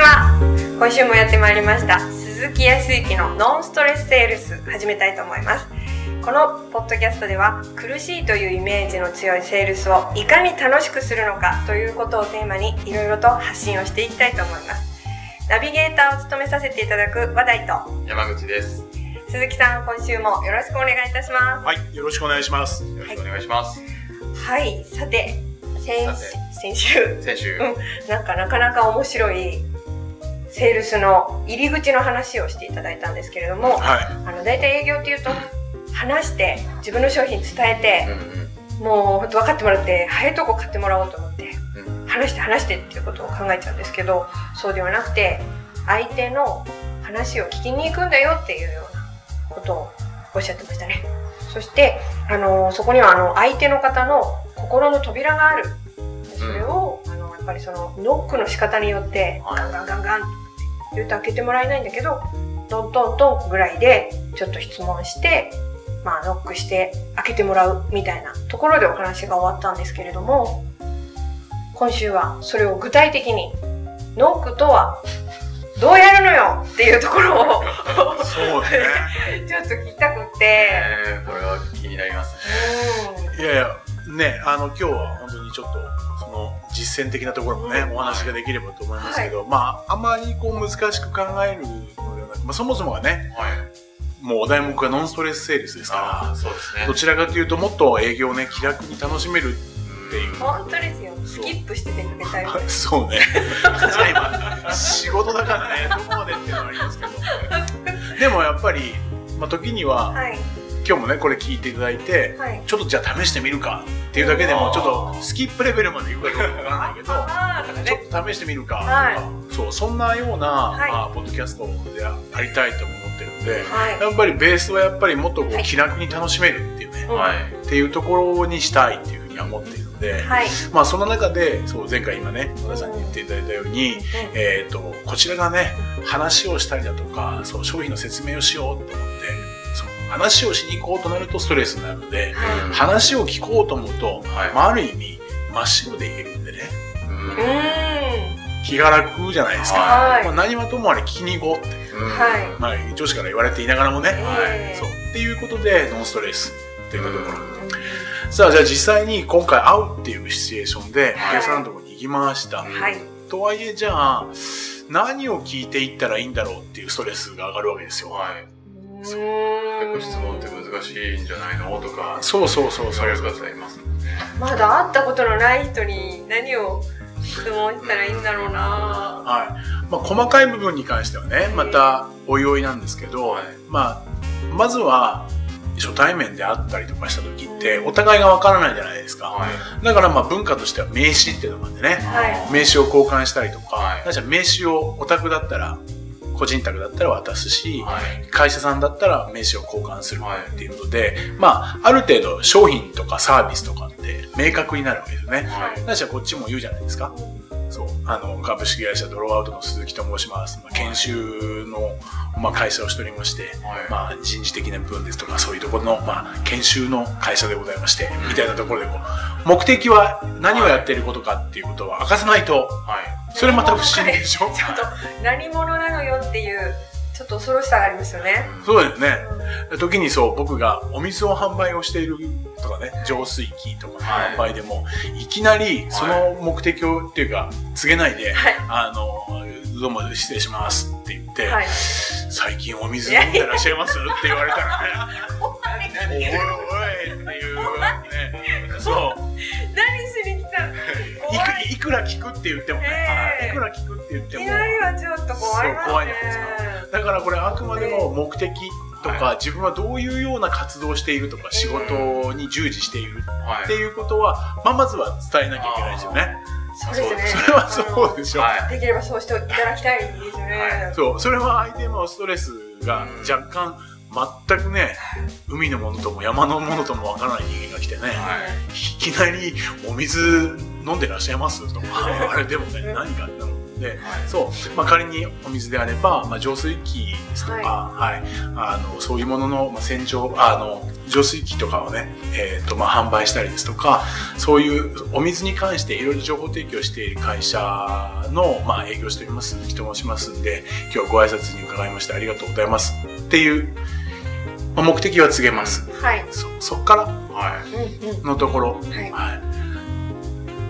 ちは。今週もやってまいりました。鈴木康之のノンストレスセールス始めたいと思います。このポッドキャストでは苦しいというイメージの強いセールスをいかに楽しくするのかということをテーマにいろいろと発信をしていきたいと思います。ナビゲーターを務めさせていただく話題と山口です。鈴木さん今週もよろしくお願いいたしまはい、よろしくお願いします。よろしくお願いします。す。はいさて先さて。先週。先週、うん。なんかなかなか面白いセールスの入り口の話をしていただいたんですけれども、はい。あの大体営業っていうと話して自分の商品伝えて、うんもう本当分かってもらって早いとこ買ってもらおうと思ってうん。うん話して話してっていうことを考えちゃうんですけどそうではなくて相手の話を聞きに行くんだよっていうようなことをおっしゃってましたね。そしてあのそこにはあの相手の方の心の扉がある。それを、あのやっぱりそのノックの仕方によってはい。ガンガンガンガン言うと開けてもらえないんだけどトントントンぐらいでちょっと質問してまあノックして開けてもらうみたいなところでお話が終わったんですけれども今週はそれを具体的にノックとはどうやるのよ？っていうところをそうね。ちょっと聞きたくって、えー、これは気になりますね。うんいやいや、ね、あの、今日は本当にちょっと、その、実践的なところもね、うんお話ができればと思いますけど、まあ、あまりこう難しく考えるのではなく、まあ、そもそもがね、はい。もうお題目がノンストレスセールスですかそうですねら、ど。ちらかというと、もっと営業をね、気楽に楽しめるっていう。本当ですよスキップしててくれたよ そうね。仕事だからね、どこまでっていうのはありますけど。でもやっぱり、まあ、時には、はい今日もね、これ聞いていただいて、はいちょっとじゃあ試してみるかっていうだけでも、ちょっとスキップレベルまでいくかどうかわからないけど、ちょねっと試してみるか。とか、はい。そう、そんなような、はい。まあ、ポッドキャストでありたいと思ってるので、はい。やっぱりベースはやっぱりもっとこうはい。気楽に楽しめるっていうね、うん。はい。っていうところにしたいっていうふうには思っているので、はい。まあその中で、そう、前回今ね、和田さんに言っていただいたように、えっ、と、こちらがね、話をしたりだとか、そう、商品の説明をしようと思って、話をしに行こうとなるとストレスになるので、は話を聞こうと思うと、はい。まあ、ある意味、真っ白で言えるんでね、うん。う気が楽じゃないですか。はい。まあ、何はともあれ聞きに行こうって、うんはい。まあ、上司から言われていながらもね、んえ。ーそう。っていうことで、ノンストレスっていうところ。さあ、じゃあ実際に今回会うっていうシチュエーションで、はい。お客さんのところに行きました。はい。とはいえ、じゃあ、何を聞いていったらいいんだろうっていうストレスが上がるわけですよ。はい。う結構質問って難しいんじゃないの？とか、そうそうそうそうそういう方いますもんね。まだ会ったことのない人に何を質問したらいいんだろうなはい。まあ、細かい部分に関してはね、また、おいおいなんですけど、はいまあ、まずは、初対面で会ったりとかした時って、お互いがわからないじゃないですか。はい。だからまあ文化としては名刺っていうのがあってね、はい名刺を交換したりとか、はい名刺をお宅だったら、個人宅だったら渡すし、はい。会社さんだったら名刺を交換するっていうことで、まあ、ある程度商品とかサービスとかって明確になるわけですよね。はい。確かこっちも言うじゃないですか。そう。あの、株式会社ドローアウトの鈴木と申します。まあ、研修の、まあ、会社をしておりまして、はいまあ、人事的な部分ですとか、そういうところの、まあ、研修の会社でございまして、みたいなところでこう、目的は何をやっていることかっていうことは明かさないと、はい。それまた不思議でしょ？ちょっと何者なのよっていうちょっと恐ろしさがありますよね。そうだよね。時にそう、僕がお水を販売をしているとかね、浄水器とか販売でも、い、きなりその目的を、っていうか、告げないで、はい。あの、どうも失礼しますって言って、はい。最近お水飲んでらっしゃいます？って言われたらね、おいおいっていう、ね、そう、くいくら聞くって言ってもね、ええ。いくら聞くって言っても、いきなりはちょっと怖いねそう怖いじゃないですかだからこれあくまでも目的とか、自分はどういうような活動をしているとか、仕事に従事しているはい。っていうことは、まあ、まずは伝えなきゃいけないですよね。そうですね。それはそうでしょ。はい。できればそうしていただきたいですよね、そう、それは相手のストレスが若干、全くね、海のものとも山のものともわからない人間が来てね、はい。いきなりお水飲んでらっしゃいます？とか、あれでもね、何かなので、そう、まあ、仮にお水であれば、まあ、浄水器ですとか、はい、あの、そういうものの、まあ、洗浄、あの、浄水器とかをね、えっ、と、まあ、販売したりですとか、そういうお水に関していろいろ情報提供している会社の、まあ、営業しております、人申しますんで、今日ご挨拶に伺いましてありがとうございますっていう、まあ、目的は告げます。はい。そ、そっから？はうんうん。のところ。はい。はい。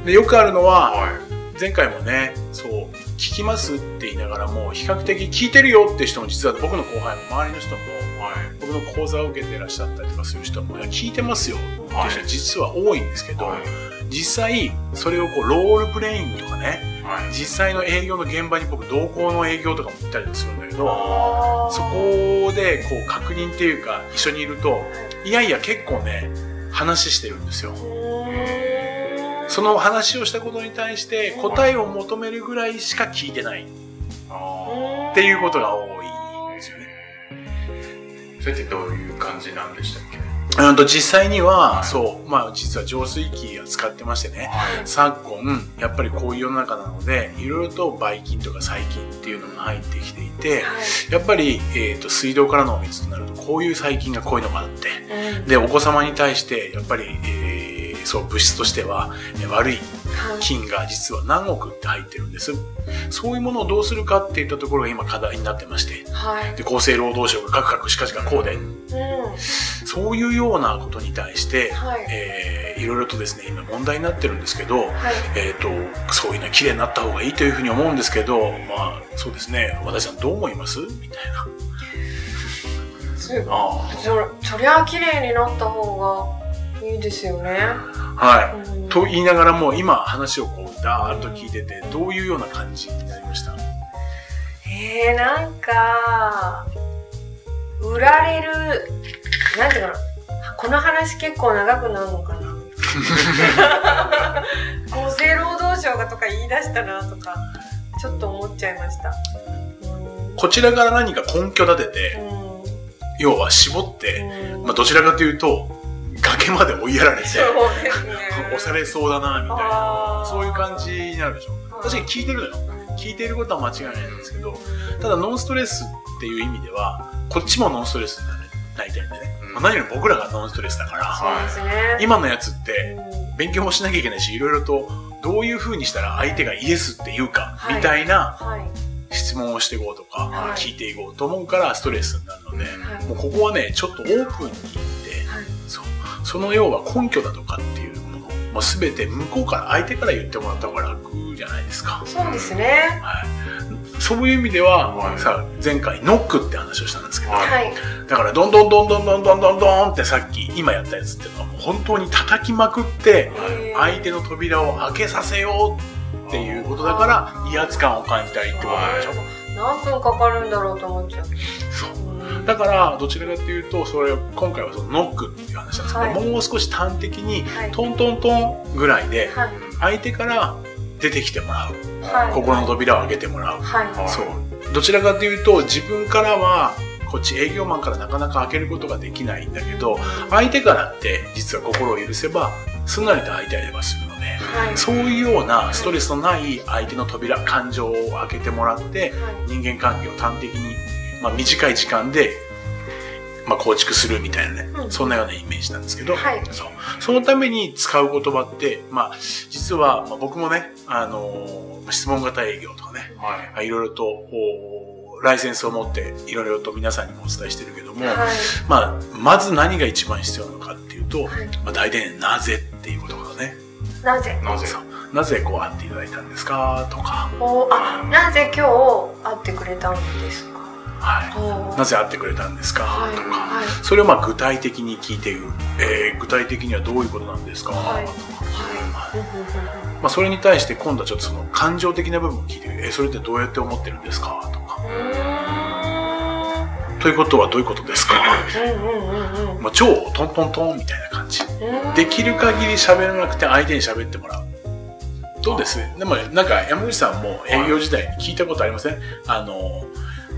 で、よくあるのい。は、はい。前回もね、そう、聞きますって言いながらも、比較的聞いてるよって人も実は僕の後輩も周りの人も、はい。僕の講座を受けてらっしゃったりとかする人も、聞いてますよっていう人はい実は多いんですけど、はい。実際、それをこう、ロールプレイングとかね、はい。実際の営業の現場に僕、同行の営業とかも行ったりもするんだけど、あそこでこう、確認っていうか、一緒にいると、いやいや結構ね、話してるんですよ。その話をしたことに対して答えを求めるぐらいしか聞いてない。っあていうことが多いんですよね。それってどういう感じなんでしたっけ？うんと実際には、はい。そう、まあ実は浄水器を使ってましてね、はい。昨今、やっぱりこういう世の中なので、いろいろとばい菌とか細菌っていうのが入ってきていて、やっぱり、えっ、と、水道からのお水となると、こういう細菌がこういうのがあって、うん。で、お子様に対して、やっぱり、えーそう、物質としては、え悪いはい菌が実は何億って入ってるんです。そういうものをどうするかっていったところが今課題になってまして、はい。で厚生労働省がカクカクしかしかこうで、うん。そういうようなことに対して、はい。えーいろいろとですね、今問題になってるんですけど、はい。えっ、と、そういうのは綺麗になった方がいいというふうに思うんですけど、まあ、そうですね、私さんどう思います？みたいな。あそそりゃ綺麗になった方がいいですよね。はい。うんと言いながらも、今話をこう、ダーッと聞いてて、どういうような感じになりました？えー、なんか、売られる、なんていうかな、この話結構長くなるのかな。厚生労働省がとか言い出したなとか、ちょっと思っちゃいました。うんこちらから何か根拠立てて、要は絞って、うんまあ、どちらかというと、崖まで追いやられて。押されそうだな、みたいな、そういう感じになるでしょ。確かに聞いてるのよ。聞いていることは間違いないんですけど、ただノンストレスっていう意味では、こっちもノンストレスになりたいんでね。うんまあ、何より僕らがノンストレスだから。今のやつって、うん勉強もしなきゃいけないし、いろいろと、どういう風にしたら相手がイエスって言うか、はいみたいなはい。質問をしていこうとか、はい聞いていこうと思うからストレスになるので、はいもうここはね、ちょっとオープンに。その要は根拠だとかっていうもの、もう全て向こうから、相手から言ってもらった方が楽じゃないですか。そうですね。はい。そういう意味では、はいさ、前回ノックって話をしたんですけど、はいはい。だからどんどんどんどんどんどんどんどんってさっき今やったやつっていうのはもう本当に叩きまくって、はい相手の扉を開けさせようっていうことだから威圧感を感じたりってことなんでしょ、何分かかるんだろうと思っちゃう。そううんだからどちらかというとそれ今回はそのノックっていう話なんですけど、はいもう少し端的にはい。トントントンぐらいではい。相手から出てきてもらうはい。心の扉を開けてもらう、はい。はいそうどちらかというと自分からはこっち営業マンからなかなか開けることができないんだけど相手からって実は心を許せばすんなりと開いてあればするのではい。そういうようなストレスのない相手の扉感情を開けてもらって人間関係を端的に、まあ、短い時間で、まあ、構築するみたいなね、うん。そんなようなイメージなんですけど、はい。そう。そのために使う言葉って、まあ、実は、まあ、僕もね、あのー質問型営業とかね、はい。いろいろと、おライセンスを持って、いろいろと皆さんにもお伝えしてるけども、はい。まあ、まず何が一番必要なのかっていうと、はい。まあ、大体なぜっていうことだね。なぜ？なぜ？なぜこう会っていただいたんですかとか、おあ、なぜ今日会ってくれたんですか？はい。なぜ会ってくれたんですか？はい。とか、はい。それをまあ具体的に聞いていく。えー具体的にはどういうことなんですか、はいとかまあ、それに対して今度はちょっとその感情的な部分を聞いて。えーそれってどうやって思ってるんですか？とか。ということはどういうことですか？まあ、超トントントンみたいな感じ。うん。できる限り喋らなくて相手に喋ってもらう。どうです？でもなんか山口さんも営業時代に聞いたことありません？あの、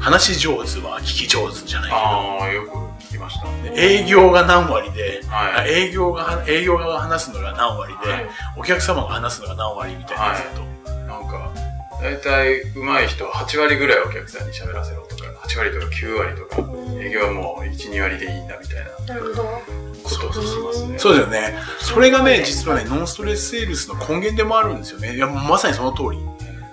話し上手は聞き上手じゃないああ、よく聞きました。けど、営業が何割で、あはい。営業が、営業側が話すのが何割で、はいお客様が話すのが何割みたいなやつだと。なんか、大体上手い人は8割ぐらいお客さんに喋らせろとか、8割とか9割とか、営業はもう1、2割でいいんだみたいななるほど。ことを聞きますね。そうですよね。それがね、実はね、ノンストレスセールスの根源でもあるんですよね。いや、まさにその通り。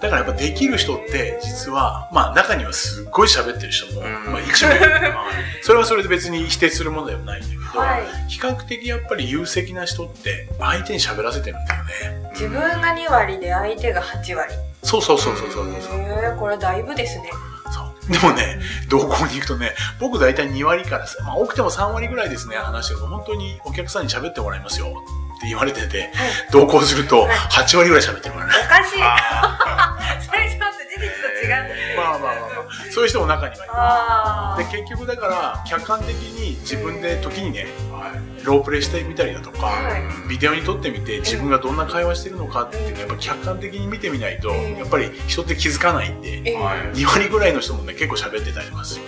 だからやっぱできる人って、実は、まあ中にはすっごい喋ってる人も、うんまあ一部いる それはそれで別に否定するものではないんだけど、はい。比較的やっぱり有責な人って相手に喋らせてるんだよね。自分が2割で相手が8割。そうそうそうそうそうそう。へえ、これだいぶですね。そう。でもね、同行に行くとね、僕大体2割からさ、まあ多くても3割ぐらいですね、話してると、本当にお客さんに喋ってもらいますよって言われてて、はい。同行するとはい8割ぐらい喋ってるからね。おかしい。あそれちょっと事実と違う。まあまあまあまあ、そういう人も中にはいる。ああ。で、結局だから、客観的に自分で時にね、ロープレイしてみたりだとか、はいビデオに撮ってみて自分がどんな会話してるのかっていうのをやっぱ客観的に見てみないと、うんやっぱり人って気づかないんで、えはい2割ぐらいの人もね、結構喋ってたりとかする。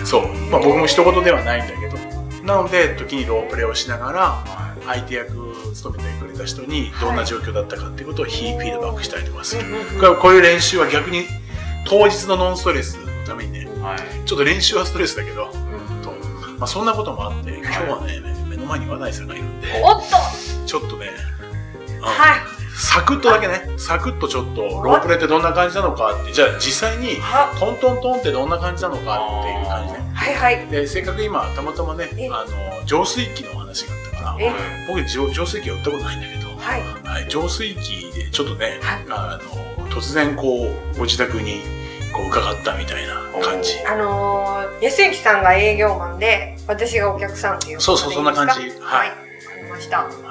うんそう。まあ僕も一言ではないんだけど。なので、時にロープレイをしながら、は相手役を務めてくれた人にどんな状況だったかっていうことをヒーフィードバックしたりとかする。うんうんうん。これこういう練習は逆に当日のノンストレスのためにね、いはい。ちょっと練習はストレスだけど、うん。とまあそんなこともあって、今日はね、目の前に和田井さんがいるんで、おっと。ちょっとね、うんはい。サクッとだけね、サクッとちょっとロープレイってどんな感じなのかって、じゃあ実際にはトントントンってどんな感じなのかっていう感じね。はいはい。で、せっかく今、たまたまねえ、あの、浄水器のか僕浄浄水器は売ったことないんだけど、はい。はい、浄水器でちょっとね、はいあの、突然こう、ご自宅にこう伺ったみたいな感じ。あのー、安幸さんが営業マンで、私がお客さんっていう。そうそうそんな感じは。はいいわかりました。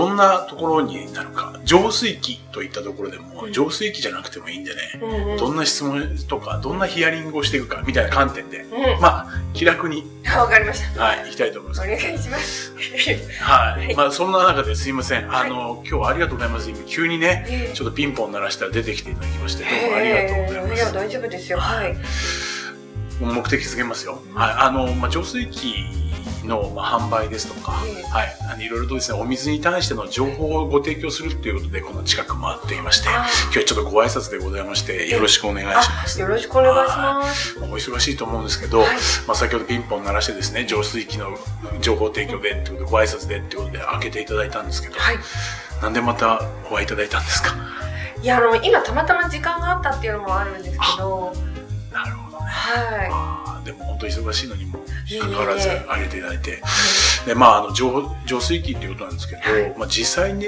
はい。どんなところになるか。浄水器といったところでも、うん浄水器じゃなくてもいいんでね、うんうん。どんな質問とか、どんなヒアリングをしていくか、みたいな観点で、うん。まあ、気楽に、わかりました。はい、いきたいと思います。お願いします。はい。はいまあ、そんな中ですいません。はいあの、今日はありがとうございます。今、急にね、えちょっとピンポン鳴らしたら出てきていただきまして、どうもありがとうございまいや、す。大丈夫ですよ。はい。目的続けますよ。はい。あの、まあ、浄水器の、まあ、販売ですとか、ええはい。いろいろとですね、お水に対しての情報をご提供するっていうことで、この近く回っていまして、あ今日はちょっとご挨拶でございまして、よろしくお願いします。よろしくお願いします。お忙しいと思うんですけど、はいまあ、先ほどピンポン鳴らしてですね、浄水器の情報提供でってことで、ご挨拶でってことで開けていただいたんですけど、はい。なんでまたお会いいただいたんですか？いや、あの、今たまたま時間があったっていうのもあるんですけど、なるほどね。はあーでも本当忙しいのにもかかわらずあげていただいて。で、まあ、あの、浄浄水器っていうことなんですけど、はいまあ実際に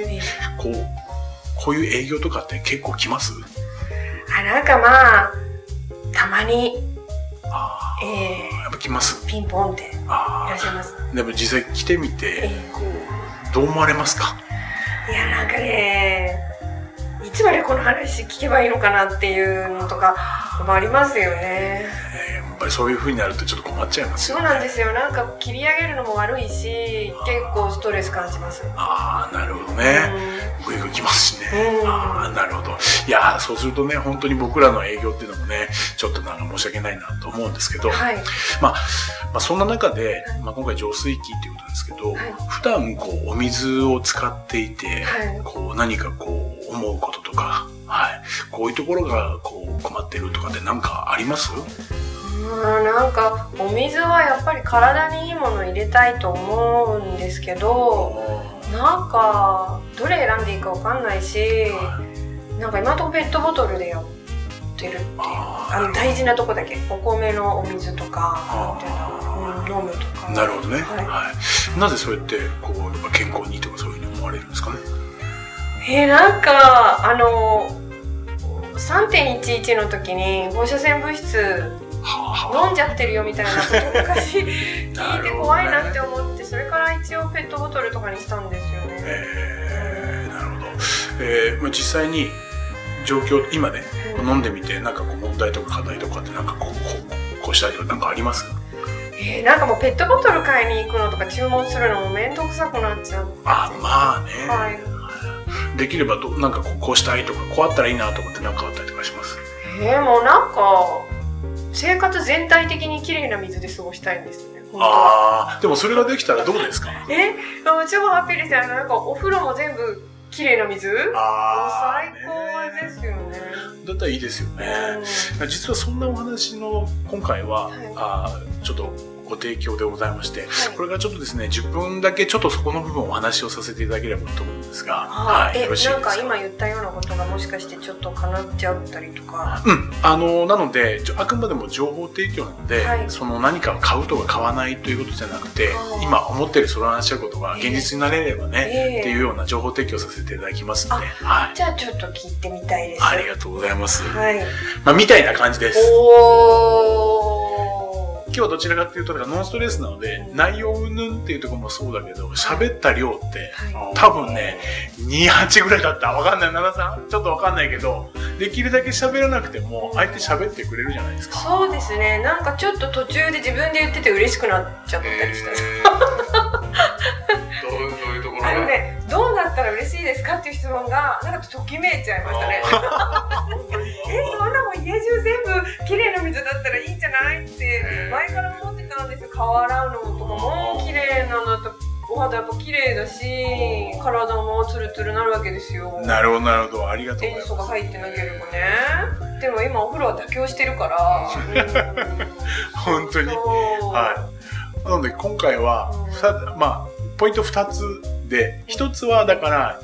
こう、こういう営業とかって結構来ます？あ、なんかまあ、たまに、あえあ、やっぱ来ます？ー、ピンポンっていあらっしゃいます。あ。でも実際来てみてえ、こう、どう思われますか？いや、なんかね、いつまでこの話聞けばいいのかなっていうのとかもありますよね。っぱりそういう風になるとちょっと困っちゃいますよね。そうなんですよ。なんか切り上げるのも悪いし、結構ストレス感じます。ああ、なるほどね。ぐいぐい来ますしね。うんああ、なるほど。いやーそうするとね、本当に僕らの営業っていうのもね、ちょっとなんか申し訳ないなと思うんですけど、はい。まあ、そんな中で、まあ、今回浄水器っていうことなんですけど、はい普段こうお水を使っていて、はいこう何かこう思うこととか、はい、こういうところがこう困ってるとかって何かあります？うん、なんかお水はやっぱり体にいいもの入れたいと思うんですけどなんかどれ選んでいいかわかんないしなんか今のところペットボトルでやってるっていうあの大事なとこだけお米のお水とか飲むとか。なるほどね、ははい。いなぜそうやってこうやっぱ健康にとかそういうふうに思われるんですかね？えーなんかあの3.11の時に放射線物質は飲んじゃってるよみたいなことを昔 聞いて怖いなって思ってそれから一応ペットボトルとかにしたんですよね。えー、なるほど、えーまあ、実際に状況今ねうん。飲んでみてなんかこう問題とか課題とかってなんかこうこうこうしたりとかなんかあります？えーなんかもうペットボトル買いに行くのとか注文するのも面倒くさくなっちゃって。あまあね、はい。できればどなんかこうこうしたいとかこうあったらいいなとかってなんかあったりとかします？えー、もうなんか生活全体的に綺麗な水で過ごしたいんですね。ああでもそれができたらどうですか？え？超ハッピーですよ。なんかお風呂も全部綺麗な水？あ最高ですよね。だったらいいですよね。実はそんなお話の今回は、はいあーちょっとご提供でございまして、はいこれがちょっとですね、10分だけちょっとそこの部分をお話をさせていただければと思うんですが、はい、え、よろしいですか？なんか今言ったようなことがもしかしてちょっと叶っちゃったりとか。うん。あの、なので、あくまでも情報提供なので、はいその何かを買うとか買わないということじゃなくて今思ってるそれ話し合うことが現実になれればね、ええっていうような情報提供させていただきますので、はい。じゃあちょっと聞いてみたいです。ありがとうございます。はい。まあ、みたいな感じです。おー。今日はどちらかっていうと、ノンストレスなので、内容云々っていうところもそうだけど、喋った量って、はい。多分ね、2、8ぐらいだった。わかんない。奈々さんちょっとわかんないけど、できるだけ喋らなくても、相手喋ってくれるじゃないですか。そうですね。なんかちょっと途中で自分で言ってて嬉しくなっちゃったりした。どうどういうところがあのね、どうなったら嬉しいですかっていう質問が、なんかときめいちゃいましたね。え、そん家中全部綺麗な水だったらいいんじゃないって前から思ってたんですよ。顔洗うのとかも綺麗なのだとお肌やっぱ綺麗だし、体もツルツルなるわけですよ。なるほど、なるほど。ありがとうござい塩ます。素が入ってなければね。でも今お風呂は妥協してるから。本当にはい。なので今回は、ふたまあ、ポイント2つで、1つはだから、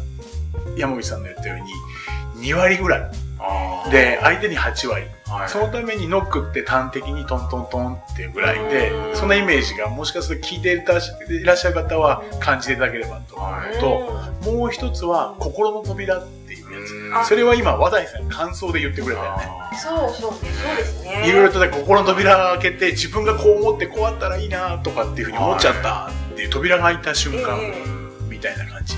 山口さんの言ったように、2割ぐらい。で、相手に8割。はいそのためにノックって端的にトントントンっていうぐらいでう、んそんなイメージがもしかすると聞いていらっしゃる方は感じていただければと思うのと、もう一つは心の扉っていうやうんつ。それは今、和田井さん感想で言ってくれたよね。あそうそうそうですね。いろいろとね、心の扉を開けて、自分がこう思ってこうあったらいいなとかっていうふうに思っちゃったっていう扉が開いた瞬間えみたいな感じ。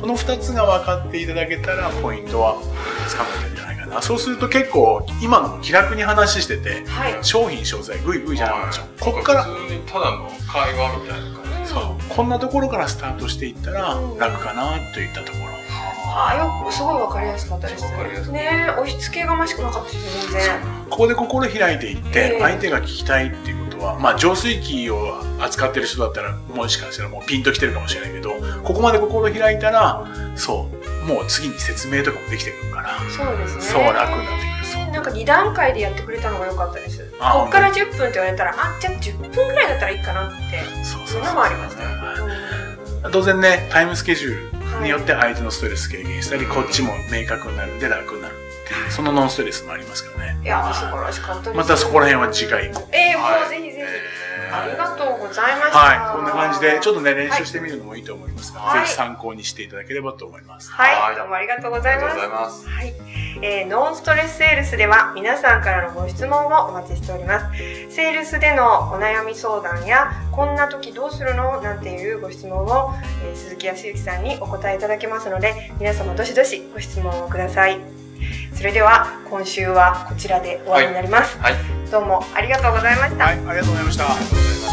この二つが分かっていただけたら、ポイントはつかめたんじゃなな。そうすると結構、今のも気楽に話してて、はい。商品商材グイグイじゃなくなっちゃう。ーこっから、普通にただの会話みたいな感じ。そう、こんなところからスタートしていったらうん。楽かなといったところ。あーよくすごいわかりやすかったです。わかりやすかった。ね押し付けがましくなかったです全然ここで心開いていってええ、相手が聞きたいっていうことは、まあ、浄水器を扱ってる人だったら、もしかしたらもうピンときてるかもしれないけど、ここまで心開いたら、そう、もう次に説明とかもできてくるから、そうですね。そう楽になってくる。そう。なんか2段階でやってくれたのが良かったです。あこっから10分って言われたらあじゃあ10分ぐらいだったらいいかなってそうそんなのもありましたよはい。当然ね、タイムスケジュールはいによって相手のストレス軽減したり、こっちも明確になるんで楽になるっていう、そのノンストレスもありますからね。いや素晴らしかったです。またそこら辺は次回以降。ええもはいうぜひぜひ。えありがとうございました。はい、こんな感じで、ちょっとね、練習してみるのもいいと思います。が、はい。ぜひ参考にしていただければと思います。はい、はい。どうもありがとうございます。ます。はい、えーノンストレスセールスでは皆さんからのご質問をお待ちしております。セールスでのお悩み相談やこんな時どうするの？なんていうご質問を、えー鈴木康之さんにお答えいただけますので皆様どしどしご質問をくださいそれでは今週はこちらで終わりになります、はい。どうもありがとうございました、はい、ありがとうございました。